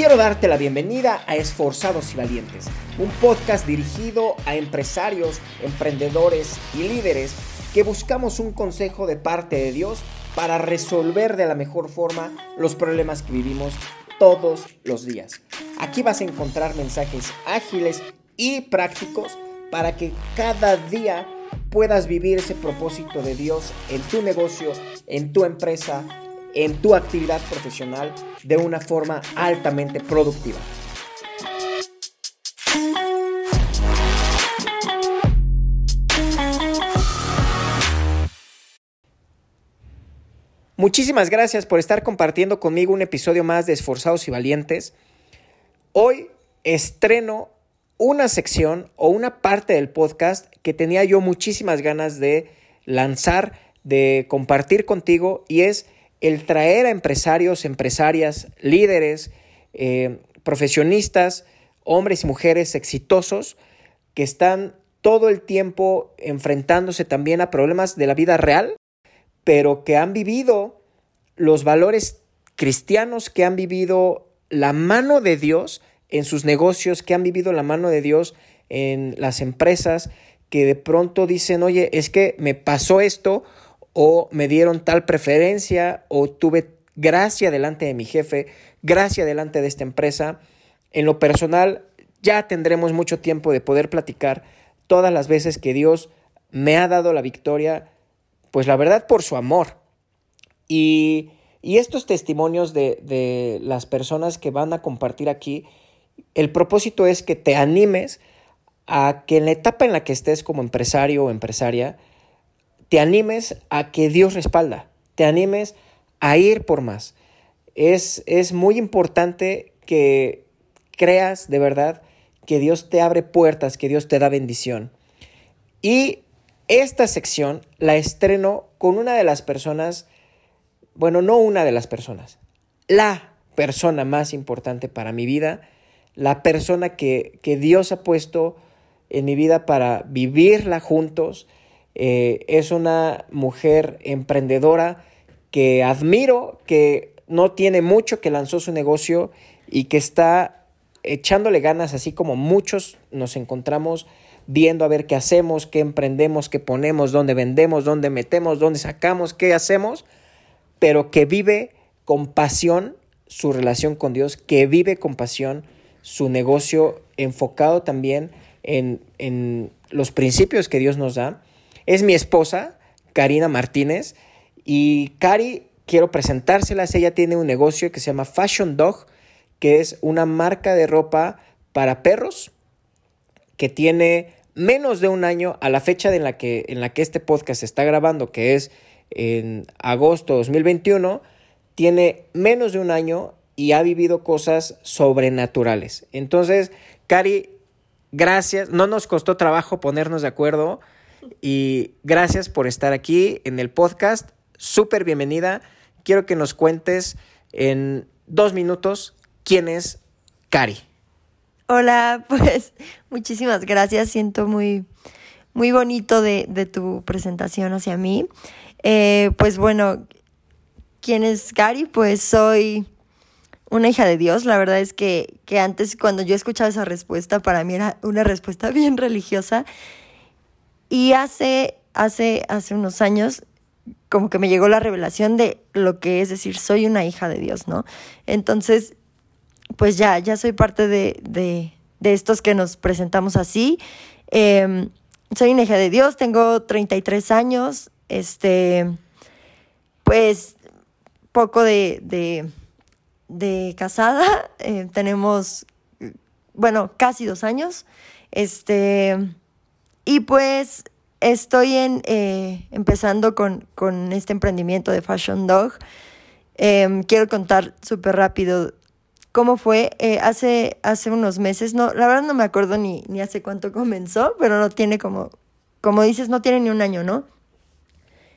Quiero darte la bienvenida a Esforzados y Valientes, un podcast dirigido a empresarios, emprendedores y líderes que buscamos un consejo de parte de Dios para resolver de la mejor forma los problemas que vivimos todos los días. Aquí vas a encontrar mensajes ágiles y prácticos para que cada día puedas vivir ese propósito de Dios en tu negocio, en tu empresa, en tu actividad profesional de una forma altamente productiva. Muchísimas gracias por estar compartiendo conmigo un episodio más de Esforzados y Valientes. Hoy estreno una sección o una parte del podcast que tenía yo muchísimas ganas de lanzar, de compartir contigo y es el traer a empresarios, empresarias, líderes, eh, profesionistas, hombres y mujeres exitosos que están todo el tiempo enfrentándose también a problemas de la vida real, pero que han vivido los valores cristianos, que han vivido la mano de Dios en sus negocios, que han vivido la mano de Dios en las empresas, que de pronto dicen, oye, es que me pasó esto o me dieron tal preferencia o tuve gracia delante de mi jefe, gracia delante de esta empresa. En lo personal, ya tendremos mucho tiempo de poder platicar todas las veces que Dios me ha dado la victoria, pues la verdad por su amor. Y, y estos testimonios de, de las personas que van a compartir aquí, el propósito es que te animes a que en la etapa en la que estés como empresario o empresaria, te animes a que Dios respalda, te animes a ir por más. Es, es muy importante que creas de verdad que Dios te abre puertas, que Dios te da bendición. Y esta sección la estreno con una de las personas, bueno, no una de las personas, la persona más importante para mi vida, la persona que, que Dios ha puesto en mi vida para vivirla juntos, eh, es una mujer emprendedora que admiro, que no tiene mucho, que lanzó su negocio y que está echándole ganas, así como muchos nos encontramos viendo a ver qué hacemos, qué emprendemos, qué ponemos, dónde vendemos, dónde metemos, dónde sacamos, qué hacemos, pero que vive con pasión su relación con Dios, que vive con pasión su negocio enfocado también en, en los principios que Dios nos da es mi esposa, Karina Martínez, y Cari, quiero presentárselas. Ella tiene un negocio que se llama Fashion Dog, que es una marca de ropa para perros que tiene menos de un año a la fecha en la que, en la que este podcast está grabando, que es en agosto de 2021, tiene menos de un año y ha vivido cosas sobrenaturales. Entonces, Cari, gracias. No nos costó trabajo ponernos de acuerdo. Y gracias por estar aquí en el podcast. Súper bienvenida. Quiero que nos cuentes en dos minutos quién es Cari. Hola, pues muchísimas gracias. Siento muy, muy bonito de, tu presentación hacia mí. Eh, pues bueno, ¿quién es Cari? Pues soy una hija de Dios. La verdad es que, que antes cuando yo escuchaba esa respuesta, para mí era una respuesta bien religiosa. Y hace, hace, hace unos años, como que me llegó la revelación de lo que es decir, soy una hija de Dios, ¿no? Entonces, pues ya, ya soy parte de, de, de estos que nos presentamos así. Em, soy una hija de Dios, tengo 33 años, este, pues poco de, de, de casada, eh, tenemos, bueno, casi dos años, este, y pues estoy eh, empezando con, este emprendimiento de Fashion Dog. Em, quiero contar súper rápido cómo fue. Eh, hace, hace unos meses, no, la verdad no me acuerdo ni, ni hace cuánto comenzó, pero no tiene como, como dices, no tiene ni un año, ¿no?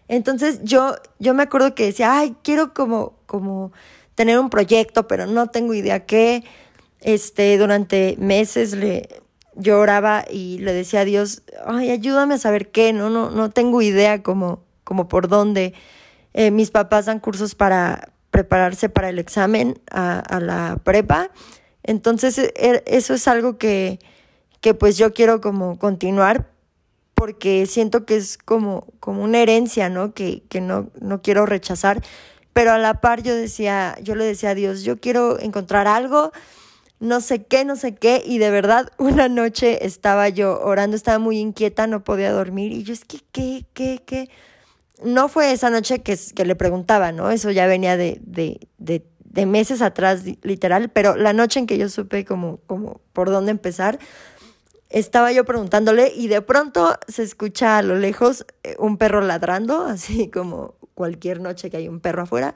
Entonces yo, yo me acuerdo que decía, ay, quiero como, como tener un proyecto, pero no tengo idea qué. Este, durante meses le, yo oraba y le decía a Dios, ay, ayúdame a saber qué, no, no, no tengo idea como, como por dónde. Eh, mis papás dan cursos para, prepararse para el examen a, la prepa. Entonces, e, e, eso es algo que, que pues yo quiero como continuar porque siento que es como, como una herencia, ¿no? Que, que no, no quiero rechazar. Pero a la par yo decía, yo le decía a Dios, yo quiero encontrar algo, no sé qué, no sé qué, y de verdad una noche estaba yo orando, estaba muy inquieta, no podía dormir, y yo es que, ¿qué, qué, qué? No fue esa noche que, que le preguntaba, ¿no? Eso ya venía de, de, de, de meses atrás, literal, pero la noche en que yo supe como, como por dónde empezar, estaba yo preguntándole y de pronto se escucha a lo lejos eh, un perro ladrando, así como cualquier noche que hay un perro afuera.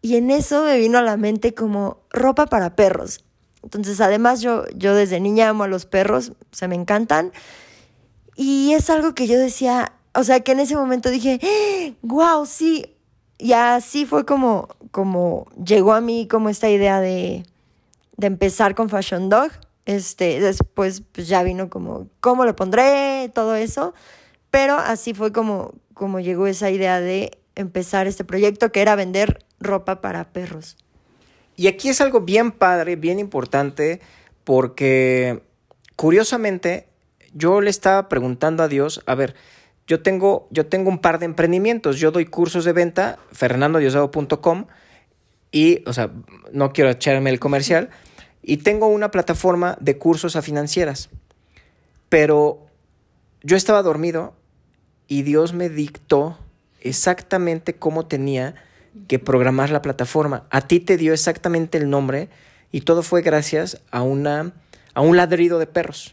Y en eso me vino a la mente como ropa para perros. Entonces, además, yo, yo desde niña amo a los perros, se me encantan. Y es algo que yo decía, o sea, que en ese momento dije, wow, sí. Y así fue como, como llegó a mí como esta idea de, de empezar con Fashion Dog. Este, después pues ya vino como, ¿cómo lo pondré? Todo eso. Pero así fue como, como llegó esa idea de empezar este proyecto que era vender ropa para perros. Y aquí es algo bien padre, bien importante, porque curiosamente yo le estaba preguntando a Dios, a ver, yo tengo, yo tengo un par de emprendimientos, yo doy cursos de venta, fernandodiosdado.com, y, o sea, no quiero echarme el comercial, y tengo una plataforma de cursos a financieras. Pero yo estaba dormido y Dios me dictó exactamente cómo tenía que programar la plataforma. A ti te dio exactamente el nombre y todo fue gracias a, una, a un ladrido de perros.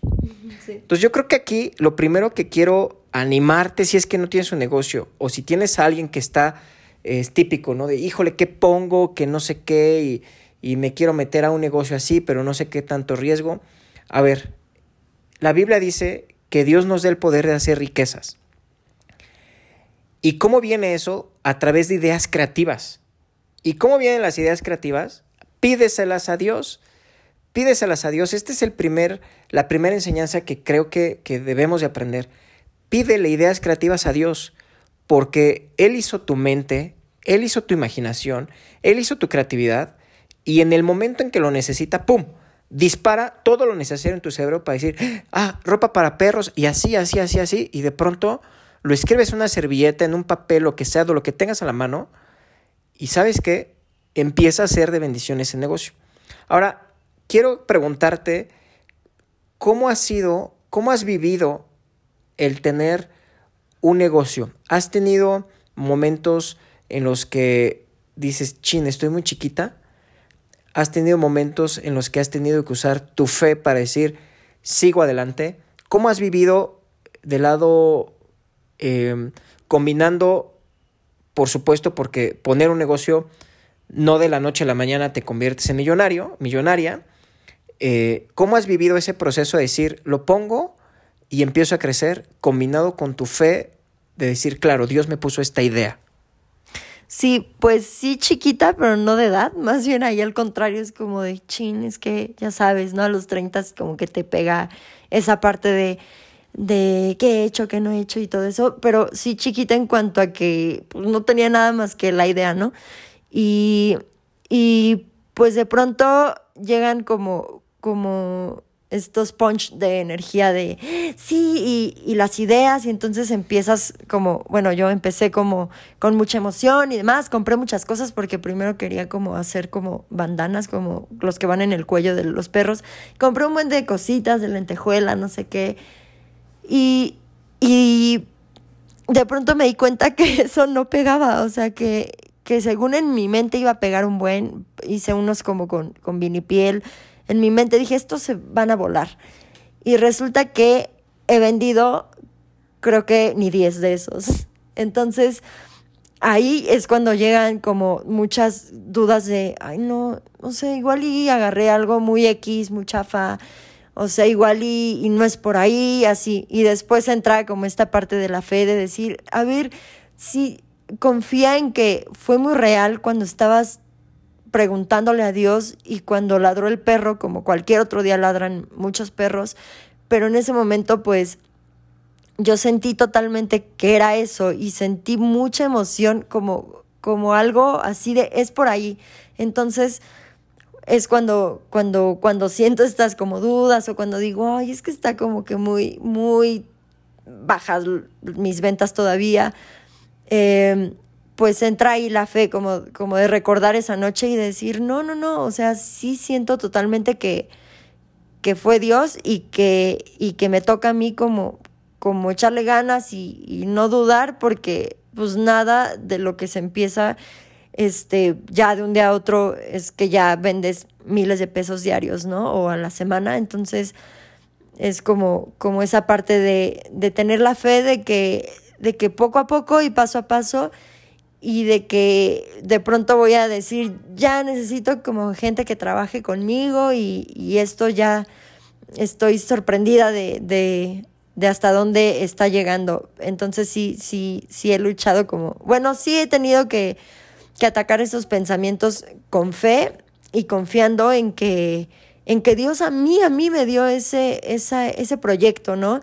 Entonces yo creo que aquí lo primero que quiero animarte si es que no tienes un negocio o si tienes a alguien que está, es típico, ¿no? De híjole, ¿qué pongo? Que no sé qué y y me quiero meter a un negocio así, pero no sé qué tanto riesgo. A ver, la Biblia dice que Dios nos dé el poder de hacer riquezas. ¿Y cómo viene eso? A través de ideas creativas. ¿Y cómo vienen las ideas creativas? Pídeselas a Dios. Pídeselas a Dios. Esta es el primer, la primera enseñanza que creo que, que debemos de aprender. Pídele ideas creativas a Dios, porque Él hizo tu mente, Él hizo tu imaginación, Él hizo tu creatividad y en el momento en que lo necesita, ¡pum! Dispara todo lo necesario en tu cerebro para decir, ah, ropa para perros, y así, así, así, así, y de pronto lo escribes en una servilleta, en un papel, lo que sea, lo que tengas a la mano, y sabes que empieza a ser de bendición ese negocio. Ahora, quiero preguntarte, ¿cómo ha sido, cómo has vivido el tener un negocio? ¿Has tenido momentos en los que dices, chin, estoy muy chiquita? ¿Has tenido momentos en los que has tenido que usar tu fe para decir, sigo adelante? ¿Cómo has vivido de lado em, combinando, por supuesto, porque poner un negocio no de la noche a la mañana te conviertes en millonario, millonaria? Eh, ¿Cómo has vivido ese proceso de decir, lo pongo y empiezo a crecer, combinado con tu fe de decir, claro, Dios me puso esta idea? Sí, pues sí chiquita, pero no de edad. Más bien ahí al contrario es como de chin, es que ya sabes, ¿no? A los 30 como que te pega esa parte de, de qué he hecho, qué no he hecho y todo eso. Pero sí chiquita en cuanto a que pues, no tenía nada más que la idea, ¿no? Y, y pues de pronto llegan como, como estos punch de energía de sí y, y, las ideas y entonces empiezas como, bueno, yo empecé como con mucha emoción y demás, compré muchas cosas porque primero quería como hacer como bandanas como los que van en el cuello de los perros, compré un buen de cositas de lentejuela, no sé qué y, y de pronto me di cuenta que eso no pegaba, o sea que, que según en mi mente iba a pegar un buen, hice unos como con, con vinipiel, en mi mente dije, estos se van a volar. Y resulta que he vendido, creo que ni 10 de esos. Entonces, ahí es cuando llegan como muchas dudas de, ay, no, no sé, igual y agarré algo muy X, muy chafa, o sea, igual y, no es por ahí, así. Y después entra como esta parte de la fe de decir, a ver, si confía en que fue muy real cuando estabas preguntándole a Dios y cuando ladró el perro, como cualquier otro día ladran muchos perros, pero en ese momento pues yo sentí totalmente que era eso y sentí mucha emoción como como algo así de, es por ahí. Entonces, es cuando, cuando, cuando siento estas como dudas o cuando digo, ay, es que está como que muy, muy bajas mis ventas todavía. Em, pues entra ahí la fe como, como de recordar esa noche y decir, no, no, no, o sea, sí siento totalmente que, que fue Dios y que, y que me toca a mí como, como echarle ganas y, y no dudar porque pues nada de lo que se empieza este, ya de un día a otro es que ya vendes miles de pesos diarios, ¿no? O a la semana. Entonces, es como, como esa parte de, de tener la fe de que, de que poco a poco y paso a paso y de que de pronto voy a decir, ya necesito como gente que trabaje conmigo y, y esto ya estoy sorprendida de, de, de hasta dónde está llegando. Entonces sí, sí, sí he luchado como, bueno, sí he tenido que que atacar esos pensamientos con fe y confiando en que, en que Dios a mí, a mí me dio ese, ese proyecto, ¿no?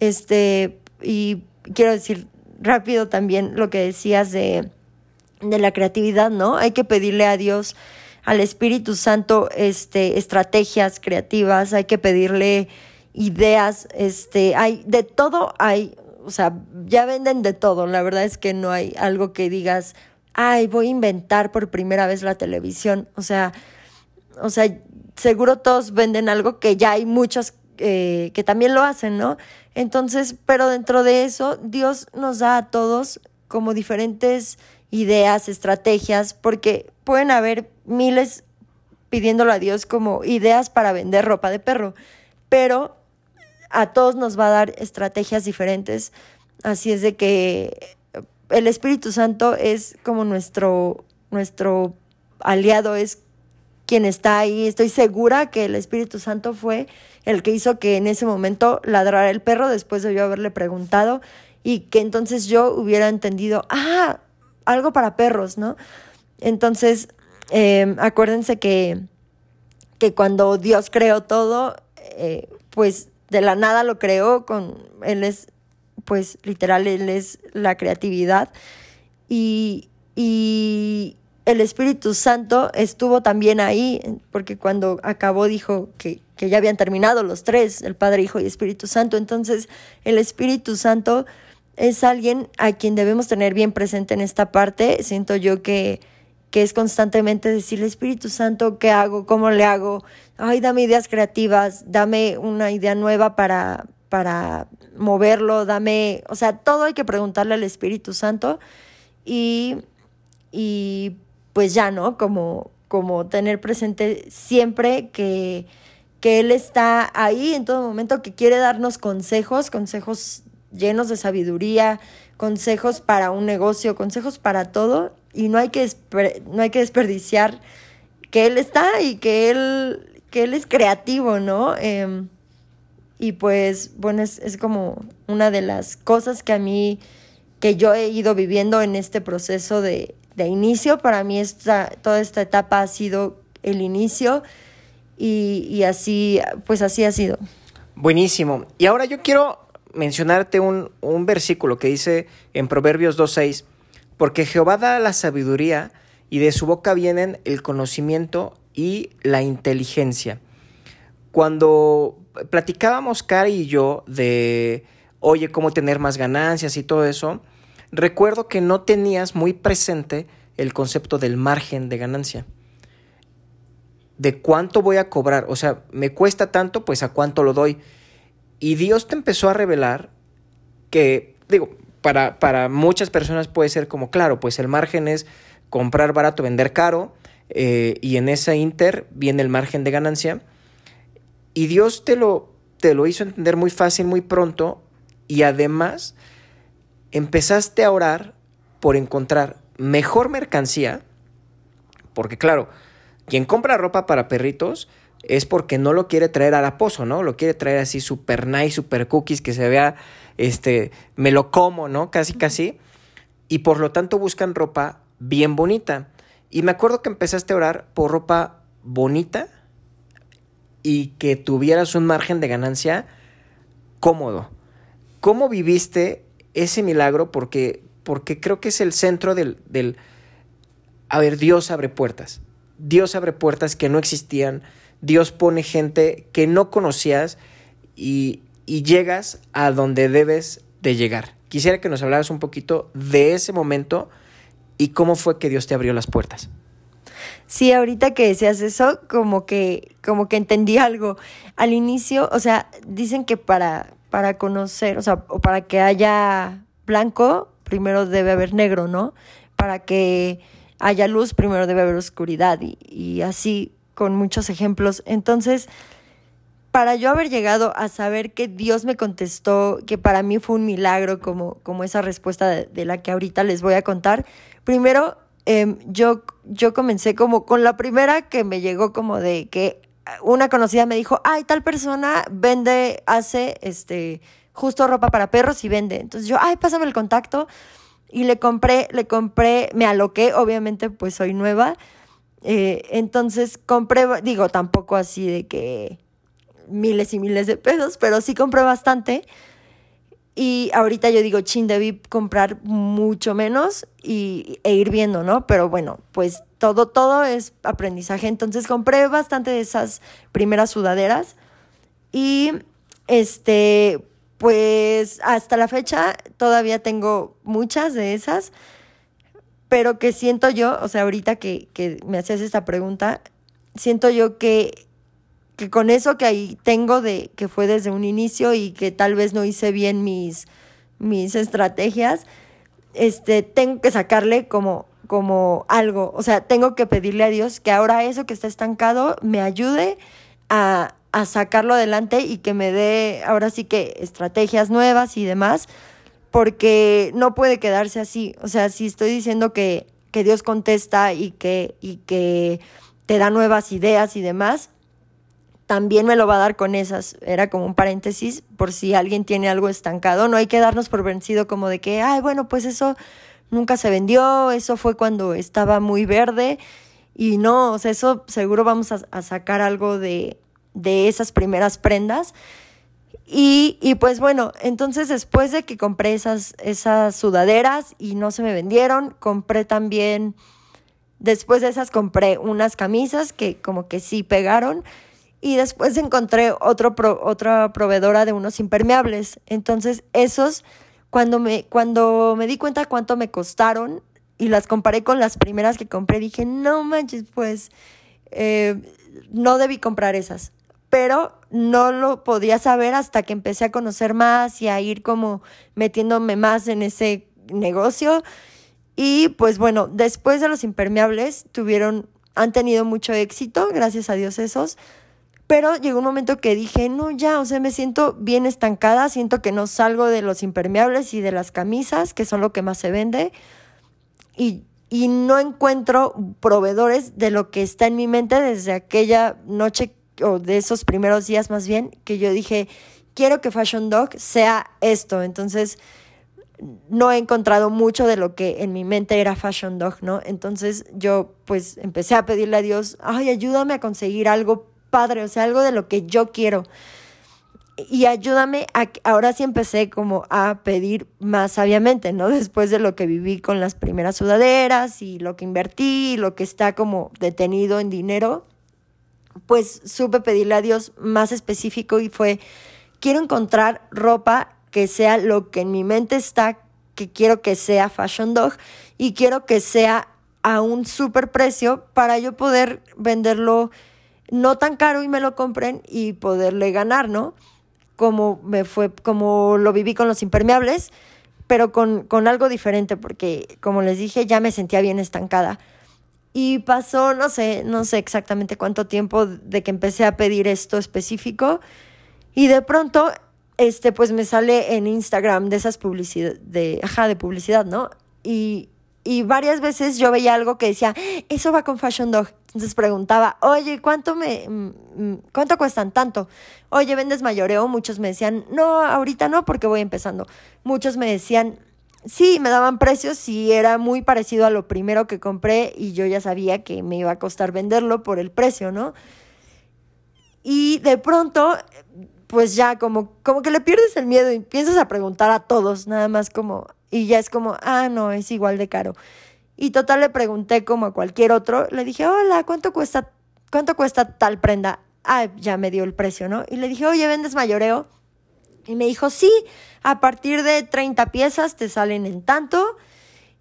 Este, y quiero decir rápido también lo que decías de, de la creatividad, ¿no? Hay que pedirle a Dios, al Espíritu Santo, este, estrategias creativas, hay que pedirle ideas, este, hay, de todo hay, o sea, ya venden de todo, la verdad es que no hay algo que digas, ay, voy a inventar por primera vez la televisión. O sea, o sea, seguro todos venden algo que ya hay muchos eh, que también lo hacen, ¿no? Entonces, pero dentro de eso, Dios nos da a todos como diferentes ideas, estrategias, porque pueden haber miles pidiéndolo a Dios como ideas para vender ropa de perro, pero a todos nos va a dar estrategias diferentes. Así es de que el Espíritu Santo es como nuestro, nuestro aliado, es quien está ahí. Estoy segura que el Espíritu Santo fue el que hizo que en ese momento ladrara el perro después de yo haberle preguntado y que entonces yo hubiera entendido, ah, algo para perros, ¿no? Entonces, em, acuérdense que, que cuando Dios creó todo, eh, pues de la nada lo creó con, Él es pues literal él es la creatividad y, y el Espíritu Santo estuvo también ahí, porque cuando acabó dijo que, que, ya habían terminado los tres, el Padre, Hijo y Espíritu Santo. Entonces, el Espíritu Santo es alguien a quien debemos tener bien presente en esta parte. Siento yo que, que es constantemente decirle, Espíritu Santo, ¿qué hago? ¿Cómo le hago? Ay, dame ideas creativas, dame una idea nueva para, para moverlo, dame, o sea, todo hay que preguntarle al Espíritu Santo y, y pues ya, ¿no? Como, como tener presente siempre que, que Él está ahí en todo momento, que quiere darnos consejos, consejos llenos de sabiduría, consejos para un negocio, consejos para todo, y no hay que, no hay que desperdiciar que Él está y que Él, que él es creativo, ¿no? Em, y pues, bueno, es, es como una de las cosas que a mí, que yo he ido viviendo en este proceso de, de inicio. Para mí esta, toda esta etapa ha sido el inicio y, y, así, pues así ha sido. Buenísimo. Y ahora yo quiero mencionarte un, un versículo que dice en Proverbios 2.6, porque Jehová da la sabiduría y de su boca vienen el conocimiento y la inteligencia. Cuando platicábamos Cari y yo de, oye, cómo tener más ganancias y todo eso, recuerdo que no tenías muy presente el concepto del margen de ganancia. De cuánto voy a cobrar, o sea, me cuesta tanto, pues a cuánto lo doy. Y Dios te empezó a revelar que, digo, para, para muchas personas puede ser como, claro, pues el margen es comprar barato, vender caro, eh, y en esa inter viene el margen de ganancia. Y Dios te lo, te lo hizo entender muy fácil, muy pronto, y además empezaste a orar por encontrar mejor mercancía, porque claro, quien compra ropa para perritos es porque no lo quiere traer a la pozo, ¿no? Lo quiere traer así super nice, super cookies, que se vea, este, me lo como, ¿no? Casi, casi. Y por lo tanto buscan ropa bien bonita. Y me acuerdo que empezaste a orar por ropa bonita, y que tuvieras un margen de ganancia cómodo. ¿Cómo viviste ese milagro? Porque, porque creo que es el centro del, del, a ver, Dios abre puertas. Dios abre puertas que no existían. Dios pone gente que no conocías y, y llegas a donde debes de llegar. Quisiera que nos hablaras un poquito de ese momento y cómo fue que Dios te abrió las puertas. Sí, ahorita que decías eso, como que, como que entendí algo. Al inicio, o sea, dicen que para, para conocer, o sea, o para que haya blanco, primero debe haber negro, ¿no? Para que haya luz, primero debe haber oscuridad y, así con muchos ejemplos. Entonces, para yo haber llegado a saber que Dios me contestó, que para mí fue un milagro, como, como esa respuesta de, de la que ahorita les voy a contar, primero Em, yo, yo comencé como con la primera que me llegó como de que una conocida me dijo, ay, tal persona vende, hace este, justo ropa para perros y vende. Entonces yo, ay, pásame el contacto. Y le compré, le compré, me aloqué, obviamente pues soy nueva. Eh, entonces compré, digo, tampoco así de que miles y miles de pesos, pero sí compré bastante. Y ahorita yo digo, chin, debí comprar mucho menos y, e ir viendo, ¿no? Pero bueno, pues todo, todo es aprendizaje. Entonces compré bastante de esas primeras sudaderas. Y este, pues hasta la fecha todavía tengo muchas de esas. Pero que siento yo, o sea, ahorita que, que me hacías esta pregunta, siento yo que que con eso que ahí tengo de que fue desde un inicio y que tal vez no hice bien mis, mis estrategias, este, tengo que sacarle como, como algo, o sea, tengo que pedirle a Dios que ahora eso que está estancado me ayude a, a sacarlo adelante y que me dé ahora sí que estrategias nuevas y demás, porque no puede quedarse así, o sea, si estoy diciendo que, que Dios contesta y que, y que te da nuevas ideas y demás, también me lo va a dar con esas. Era como un paréntesis por si alguien tiene algo estancado. No hay que darnos por vencido como de que, ay, bueno, pues eso nunca se vendió, eso fue cuando estaba muy verde. Y no, o sea, eso seguro vamos a, sacar algo de, de esas primeras prendas. Y, y, pues bueno, entonces después de que compré esas, esas sudaderas y no se me vendieron, compré también, después de esas compré unas camisas que como que sí pegaron y después encontré otro otra proveedora de unos impermeables. Entonces, esos, cuando me, cuando me di cuenta cuánto me costaron y las comparé con las primeras que compré, dije, no manches, pues eh, no debí comprar esas. Pero no lo podía saber hasta que empecé a conocer más y a ir como metiéndome más en ese negocio. Y pues bueno, después de los impermeables tuvieron, han tenido mucho éxito, gracias a Dios esos pero llegó un momento que dije, no, ya, o sea, me siento bien estancada, siento que no salgo de los impermeables y de las camisas, que son lo que más se vende, y, y no encuentro proveedores de lo que está en mi mente desde aquella noche o de esos primeros días más bien, que yo dije, quiero que Fashion Dog sea esto. Entonces, no he encontrado mucho de lo que en mi mente era Fashion Dog, ¿no? Entonces yo pues empecé a pedirle a Dios, ay, ayúdame a conseguir algo padre, o sea, algo de lo que yo quiero. Y ayúdame a, ahora sí empecé como a pedir más sabiamente, ¿no? Después de lo que viví con las primeras sudaderas y lo que invertí, lo que está como detenido en dinero, pues supe pedirle a Dios más específico y fue, quiero encontrar ropa que sea lo que en mi mente está, que quiero que sea Fashion Dog y quiero que sea a un super precio para yo poder venderlo no tan caro y me lo compren y poderle ganar, ¿no? Como me fue, como lo viví con los impermeables, pero con, con algo diferente, porque como les dije, ya me sentía bien estancada. Y pasó, no sé, no sé exactamente cuánto tiempo de que empecé a pedir esto específico. Y de pronto, este, pues me sale en Instagram de esas publicidad, de, ajá, de publicidad, ¿no? Y, y varias veces yo veía algo que decía, eso va con Fashion Dog. Entonces preguntaba, oye, ¿cuánto me, mm, mm, cuánto cuestan tanto? Oye, ¿vendes mayoreo? Muchos me decían, no, ahorita no, porque voy empezando. Muchos me decían, sí, me daban precios y era muy parecido a lo primero que compré y yo ya sabía que me iba a costar venderlo por el precio, ¿no? Y de pronto, pues ya como, como que le pierdes el miedo y piensas a preguntar a todos, nada más como, y ya es como, ah, no, es igual de caro. Y total le pregunté como a cualquier otro, le dije, hola, ¿cuánto cuesta, cuánto cuesta tal prenda? Ah, ya me dio el precio, ¿no? Y le dije, oye, ¿vendes mayoreo? Y me dijo, sí, a partir de 30 piezas te salen en tanto.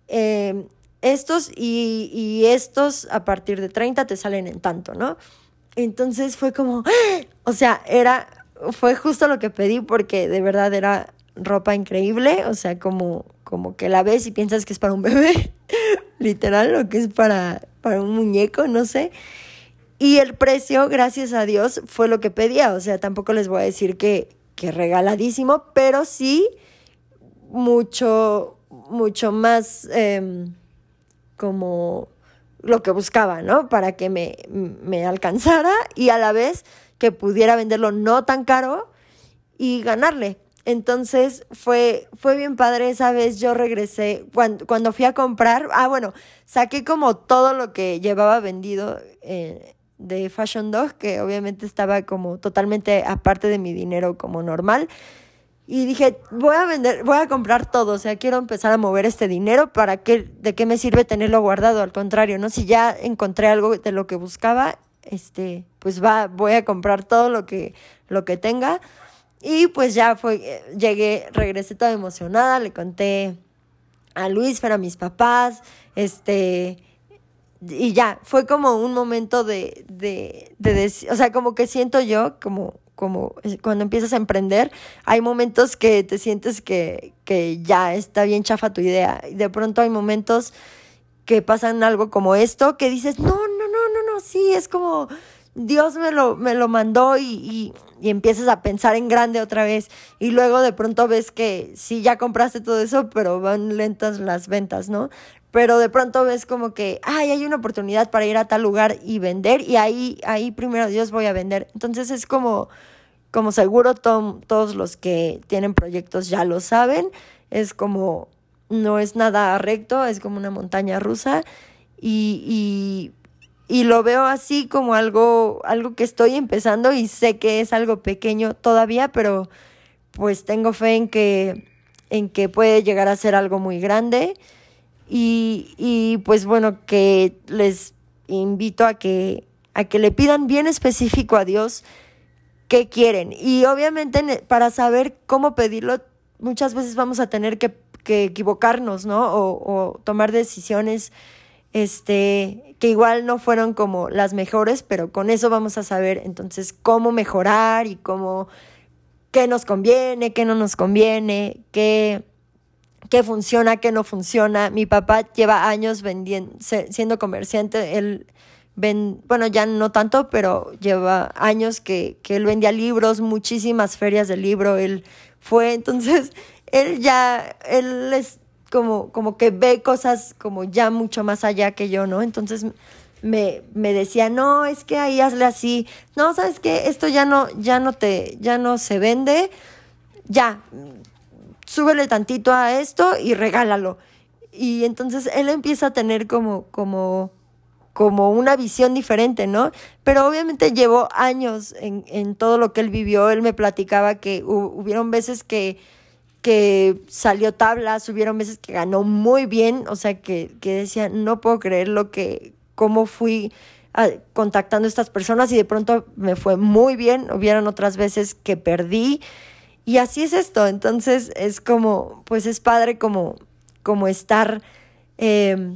Eh, estos y, estos a partir de 30 te salen en tanto, ¿no? Entonces fue como, o sea, era, fue justo lo que pedí porque de verdad era ropa increíble, o sea, como, como que la ves y piensas que es para un bebé, literal, o que es para, para un muñeco, no sé. Y el precio, gracias a Dios, fue lo que pedía, o sea, tampoco les voy a decir que, que regaladísimo, pero sí mucho, mucho más em, como lo que buscaba, ¿no? Para que me, me alcanzara y a la vez que pudiera venderlo no tan caro y ganarle. Entonces fue, fue bien padre esa vez. Yo regresé cuando, cuando fui a comprar. Ah, bueno, saqué como todo lo que llevaba vendido eh, de Fashion Dog, que obviamente estaba como totalmente aparte de mi dinero como normal. Y dije, voy a vender, voy a comprar todo, o sea, quiero empezar a mover este dinero, ¿para qué, de qué me sirve tenerlo guardado? Al contrario, ¿no? Si ya encontré algo de lo que buscaba, este, pues va, voy a comprar todo lo que, lo que tenga. Y pues ya fue, llegué, regresé toda emocionada, le conté a Luis, a mis papás, este, y ya, fue como un momento de, de, de, o sea, como que siento yo, como como cuando empiezas a emprender, hay momentos que te sientes que, que ya está bien chafa tu idea. Y de pronto hay momentos que pasan algo como esto, que dices, no, no, no, no, no, sí, es como Dios me lo, me lo mandó y, y, y, empiezas a pensar en grande otra vez. Y luego de pronto ves que sí, ya compraste todo eso, pero van lentas las ventas, ¿no? Pero de pronto ves como que, ay, hay una oportunidad para ir a tal lugar y vender y ahí, ahí primero Dios voy a vender. Entonces es como como seguro todos los que tienen proyectos ya lo saben, es como, no es nada recto, es como una montaña rusa y, y, y lo veo así como algo, algo que estoy empezando y sé que es algo pequeño todavía, pero pues tengo fe en que, en que puede llegar a ser algo muy grande y, y pues bueno, que les invito a que, a que le pidan bien específico a Dios qué quieren. Y obviamente para saber cómo pedirlo, muchas veces vamos a tener que, equivocarnos, ¿no? O, tomar decisiones este, que igual no fueron como las mejores, pero con eso vamos a saber entonces cómo mejorar y cómo, qué nos conviene, qué no nos conviene, qué, qué funciona, qué no funciona. Mi papá lleva años vendiendo, siendo comerciante, él bueno, ya no tanto, pero lleva años que, que él vendía libros, muchísimas ferias de libro, él fue, entonces, él ya, él es como, como que ve cosas como ya mucho más allá que yo, ¿no? Entonces me, me decía, no, es que ahí hazle así, no, sabes que esto ya no, ya no te, ya no se vende, ya, súbele tantito a esto y regálalo. Y entonces él empieza a tener como, como como una visión diferente, ¿no? Pero obviamente llevó años en, en todo lo que él vivió. Él me platicaba que hubieron veces que, que salió tablas, hubieron veces que ganó muy bien, o sea, que, que decía, no puedo creer lo que, cómo fui ah, contactando a estas personas y de pronto me fue muy bien, hubieron otras veces que perdí y así es esto, entonces es como, pues es padre como, como estar... Eh,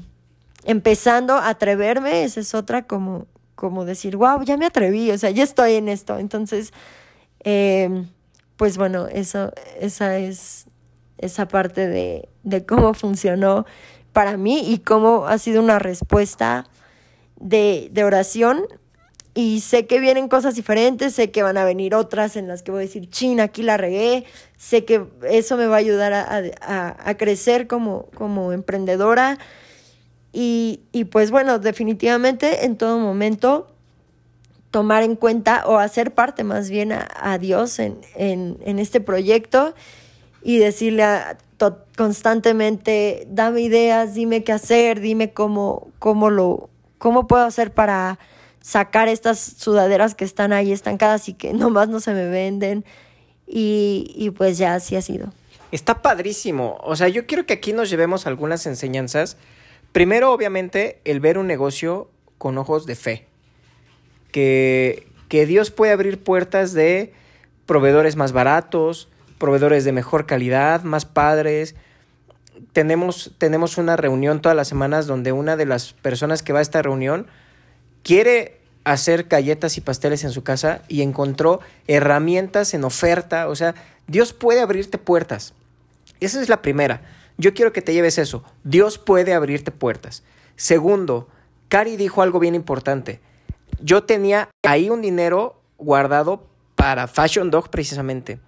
empezando a atreverme, esa es otra como, como decir, wow, ya me atreví, o sea, ya estoy en esto. Entonces, em, pues bueno, eso, esa es esa parte de, de cómo funcionó para mí y cómo ha sido una respuesta de, de oración. Y sé que vienen cosas diferentes, sé que van a venir otras en las que voy a decir, chin, aquí la regué, sé que eso me va a ayudar a, a, a crecer como, como emprendedora, y, y pues bueno, definitivamente en todo momento tomar en cuenta o hacer parte más bien a, Dios en, en, este proyecto y decirle a, constantemente, dame ideas, dime qué hacer, dime cómo, cómo, lo, cómo puedo hacer para sacar estas sudaderas que están ahí estancadas y que nomás no se me venden. Y pues ya así ha sido. Está padrísimo. O sea, yo quiero que aquí nos llevemos algunas enseñanzas Primero, obviamente, el ver un negocio con ojos de fe. Que, Dios puede abrir puertas de proveedores más baratos, proveedores de mejor calidad, más padres. Tenemos, tenemos una reunión todas las semanas donde una de las personas que va a esta reunión quiere hacer galletas y pasteles en su casa y encontró herramientas en oferta. O sea, Dios puede abrirte puertas. Esa es la primera. Yo quiero que te lleves eso. Dios puede abrirte puertas. Segundo, Cari dijo algo bien importante. Yo tenía ahí un dinero guardado para Fashion Dog precisamente.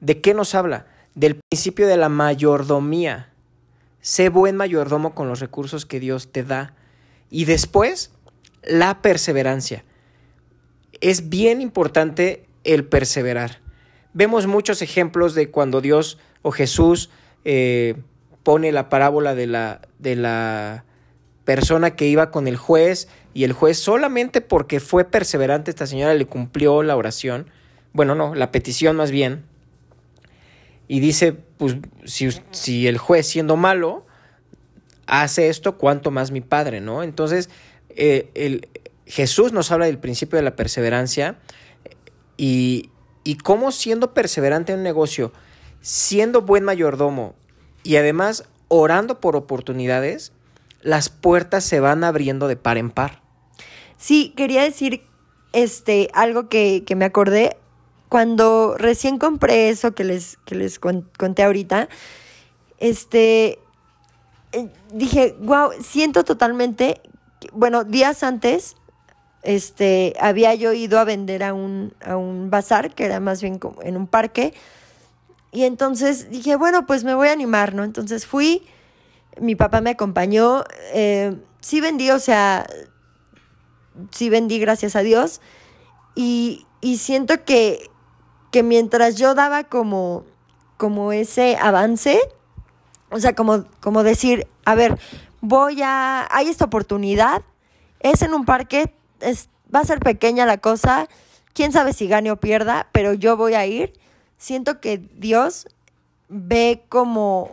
¿De qué nos habla? Del principio de la mayordomía. Sé buen mayordomo con los recursos que Dios te da. Y después, la perseverancia. Es bien importante el perseverar. Vemos muchos ejemplos de cuando Dios o Jesús eh, pone la parábola de la, de la persona que iba con el juez y el juez solamente porque fue perseverante esta señora le cumplió la oración, bueno, no, la petición más bien, y dice, pues si, si el juez siendo malo hace esto, ¿cuánto más mi padre, no? Entonces, eh, el, Jesús nos habla del principio de la perseverancia y, y cómo siendo perseverante en un negocio, siendo buen mayordomo y además orando por oportunidades, las puertas se van abriendo de par en par. Sí, quería decir este, algo que, que me acordé. Cuando recién compré eso que les, que les conté ahorita, este, eh, dije, wow, siento totalmente, bueno, días antes, este, había yo ido a vender a un, a un bazar, que era más bien como en un parque, y entonces dije, bueno, pues me voy a animar, ¿no? Entonces fui, mi papá me acompañó, eh, sí vendí, o sea, sí vendí, gracias a Dios, y, y siento que que mientras yo daba como, como ese avance, o sea, como, como decir, a ver, voy a, hay esta oportunidad, es en un parque, es, va a ser pequeña la cosa, quién sabe si gane o pierda, pero yo voy a ir. Siento que Dios ve como,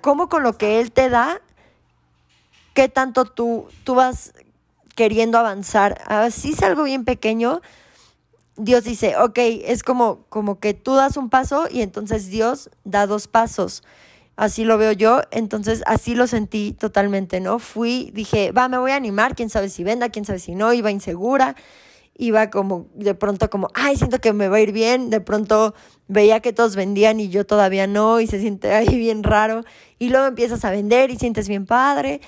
como con lo que Él te da, qué tanto tú, tú vas queriendo avanzar. Así es algo bien pequeño, Dios dice, ok, es como, como que tú das un paso y entonces Dios da dos pasos. Así lo veo yo, entonces así lo sentí totalmente, ¿no? Fui, dije, va, me voy a animar, quién sabe si venda, quién sabe si no, iba insegura, iba como, de pronto como, ay, siento que me va a ir bien, de pronto veía que todos vendían y yo todavía no, y se siente ahí bien raro, y luego empiezas a vender y sientes bien padre,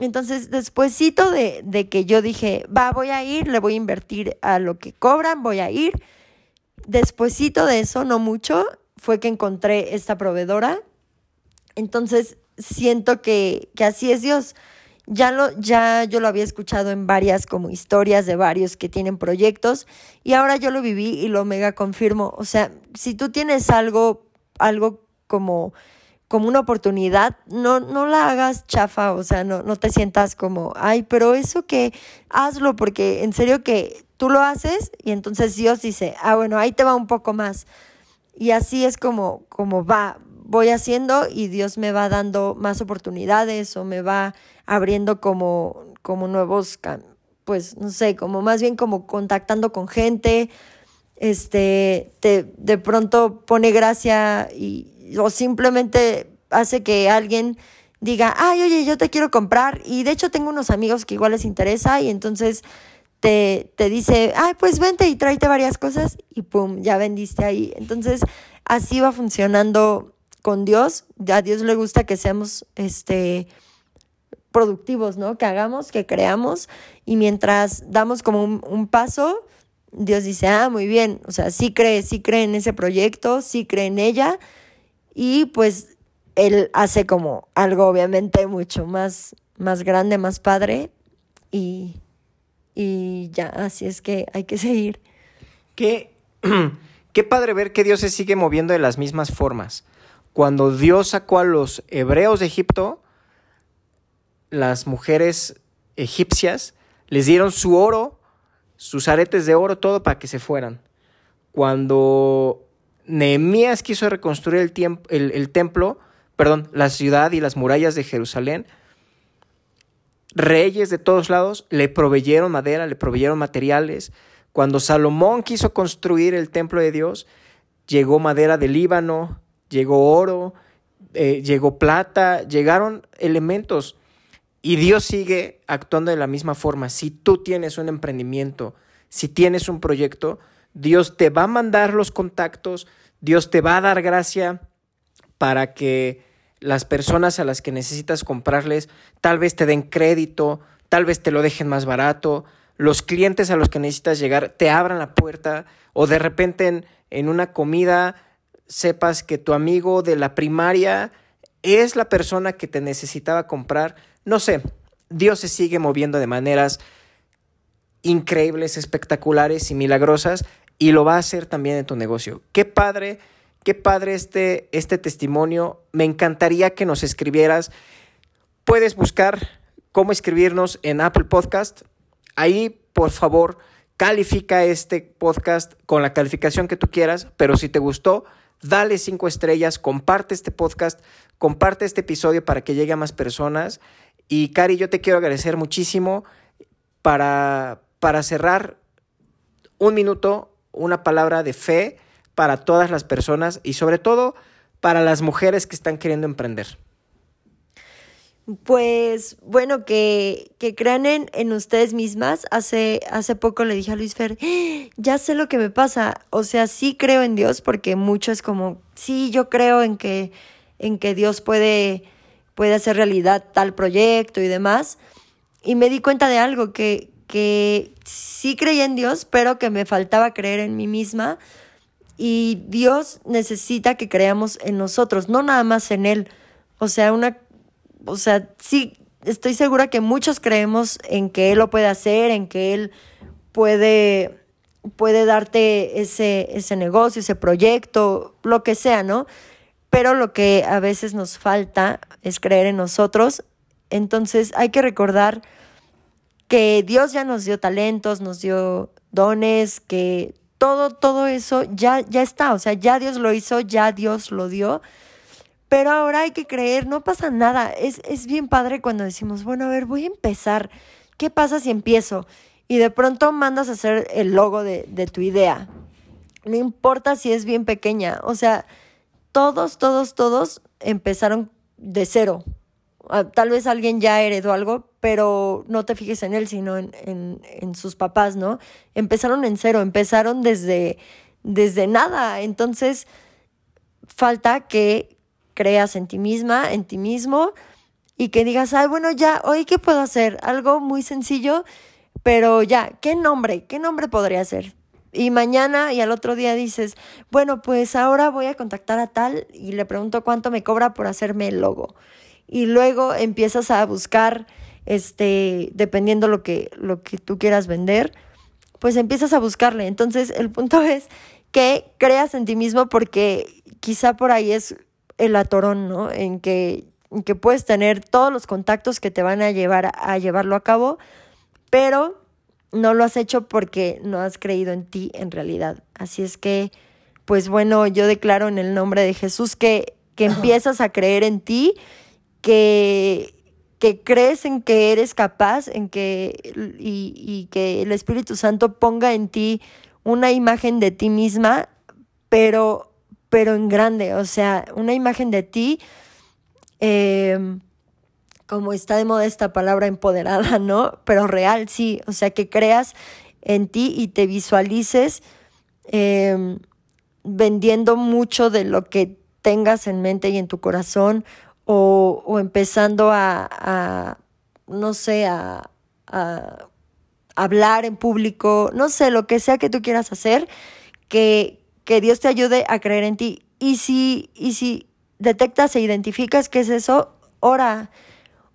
entonces, despuésito de, de que yo dije, va, voy a ir, le voy a invertir a lo que cobran, voy a ir. Despuésito de eso, no mucho, fue que encontré esta proveedora. Entonces, siento que, que así es Dios. Ya, lo, ya yo lo había escuchado en varias como historias de varios que tienen proyectos y ahora yo lo viví y lo mega confirmo. O sea, si tú tienes algo, algo como como una oportunidad, no, no la hagas chafa, o sea, no, no te sientas como, ay, pero eso que hazlo, porque en serio que tú lo haces y entonces Dios dice, ah, bueno, ahí te va un poco más. Y así es como, como va, voy haciendo y Dios me va dando más oportunidades o me va abriendo como, como nuevos, pues, no sé, como más bien como contactando con gente, este, te, de pronto pone gracia y o simplemente hace que alguien diga, ay, oye, yo te quiero comprar y de hecho tengo unos amigos que igual les interesa y entonces te, te dice, ay, pues vente y tráete varias cosas y pum, ya vendiste ahí. Entonces así va funcionando con Dios. A Dios le gusta que seamos este productivos, ¿no? Que hagamos, que creamos y mientras damos como un, un paso, Dios dice, ah, muy bien, o sea, sí cree, sí cree en ese proyecto, sí cree en ella y pues él hace como algo obviamente mucho más, más grande, más padre y, y ya, así es que hay que seguir. Qué, qué padre ver que Dios se sigue moviendo de las mismas formas. Cuando Dios sacó a los hebreos de Egipto, las mujeres egipcias les dieron su oro, sus aretes de oro, todo para que se fueran. Cuando Nehemías quiso reconstruir el, el, templo, perdón, la ciudad y las murallas de Jerusalén. reyes de todos lados le proveyeron madera, le proveyeron materiales. Cuando Salomón quiso construir el templo de Dios, llegó madera del Líbano, llegó oro, eh, llegó plata, llegaron elementos. Y Dios sigue actuando de la misma forma. Si tú tienes un emprendimiento, si tienes un proyecto, Dios te va a mandar los contactos, Dios te va a dar gracia para que las personas a las que necesitas comprarles tal vez te den crédito, tal vez te lo dejen más barato, los clientes a los que necesitas llegar te abran la puerta o de repente en, en una comida sepas que tu amigo de la primaria es la persona que te necesitaba comprar. No sé, Dios se sigue moviendo de maneras increíbles, espectaculares y milagrosas y lo va a hacer también en tu negocio. Qué padre, qué padre este, este testimonio. Me encantaría que nos escribieras. Puedes buscar cómo escribirnos en Apple Podcast. Ahí, por favor, califica este podcast con la calificación que tú quieras, pero si te gustó, dale cinco estrellas, comparte este podcast, comparte este episodio para que llegue a más personas. Y Cari, yo te quiero agradecer muchísimo para, para cerrar un minuto, una palabra de fe para todas las personas y sobre todo para las mujeres que están queriendo emprender. Pues bueno, que, que crean en, en, ustedes mismas. Hace, hace poco le dije a Luis Fer, ¡Ah! ya sé lo que me pasa. O sea, sí creo en Dios, porque mucho es como, sí, yo creo en que, en que Dios puede, puede hacer realidad tal proyecto y demás. Y me di cuenta de algo, que, que sí creía en Dios, pero que me faltaba creer en mí misma. Y Dios necesita que creamos en nosotros, no nada más en Él. O sea, una o sea, sí, estoy segura que muchos creemos en que Él lo puede hacer, en que Él puede, puede darte ese, ese negocio, ese proyecto, lo que sea, ¿no? Pero lo que a veces nos falta es creer en nosotros. Entonces hay que recordar que Dios ya nos dio talentos, nos dio dones, que todo, todo eso ya, ya está, o sea, ya Dios lo hizo, ya Dios lo dio. Pero ahora hay que creer, no pasa nada. Es, es bien padre cuando decimos, bueno, a ver, voy a empezar. ¿Qué pasa si empiezo? Y de pronto mandas a hacer el logo de, de tu idea. No importa si es bien pequeña. O sea, todos, todos, todos empezaron de cero. Ah, tal vez alguien ya heredó algo, pero no te fijes en él, sino en, en, en sus papás, ¿no? Empezaron en cero, empezaron desde, desde nada. Entonces, falta que creas en ti misma, en ti mismo, y que digas, ay, bueno, ya, hoy, ¿qué puedo hacer? Algo muy sencillo, pero ya, ¿qué nombre? ¿Qué nombre podría ser? Y mañana y al otro día dices, bueno, pues ahora voy a contactar a tal y le pregunto cuánto me cobra por hacerme el logo. Y luego empiezas a buscar, este, dependiendo lo que, lo que tú quieras vender, pues empiezas a buscarle. Entonces, el punto es que creas en ti mismo porque quizá por ahí es el atorón, ¿no? En que, que puedes tener todos los contactos que te van a llevar a llevarlo a cabo, pero no lo has hecho porque no has creído en ti en realidad. Así es que, pues bueno, yo declaro en el nombre de Jesús que, que empiezas a creer en ti, que, que crees en que eres capaz, en que, y, y que el Espíritu Santo ponga en ti una imagen de ti misma, pero pero en grande, o sea, una imagen de ti, em, como está de moda esta palabra empoderada, ¿no? Pero real, sí, o sea, que creas en ti y te visualices em, vendiendo mucho de lo que tengas en mente y en tu corazón o, o empezando a, no sé, a, hablar en público, no sé, lo que sea que tú quieras hacer, que, que Dios te ayude a creer en ti. Y si, y si detectas e identificas qué es eso, ora,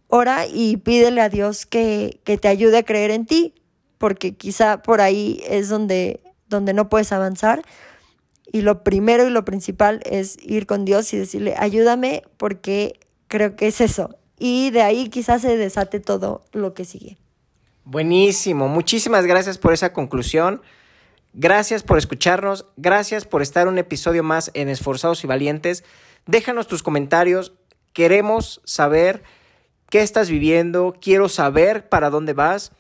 ora y pídele a Dios que, que te ayude a creer en ti, porque quizá por ahí es donde, donde no puedes avanzar. Y lo primero y lo principal es ir con Dios y decirle, ayúdame porque creo que es eso. Y de ahí quizás se desate todo lo que sigue. Buenísimo, muchísimas gracias por esa conclusión. Gracias por escucharnos, gracias por estar un episodio más en Esforzados y Valientes. Déjanos tus comentarios, queremos saber qué estás viviendo, quiero saber para dónde vas.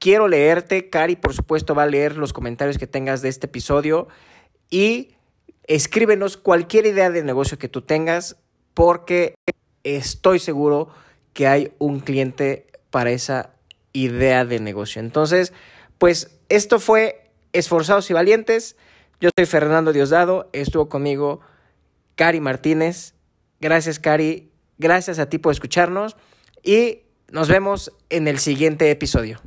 Quiero leerte, Cari por supuesto va a leer los comentarios que tengas de este episodio y escríbenos cualquier idea de negocio que tú tengas porque estoy seguro que hay un cliente para esa idea de negocio. Entonces, pues esto fue Esforzados y Valientes. Yo soy Fernando Diosdado, estuvo conmigo Cari Martínez. Gracias, Cari. Gracias a ti por escucharnos y nos vemos en el siguiente episodio.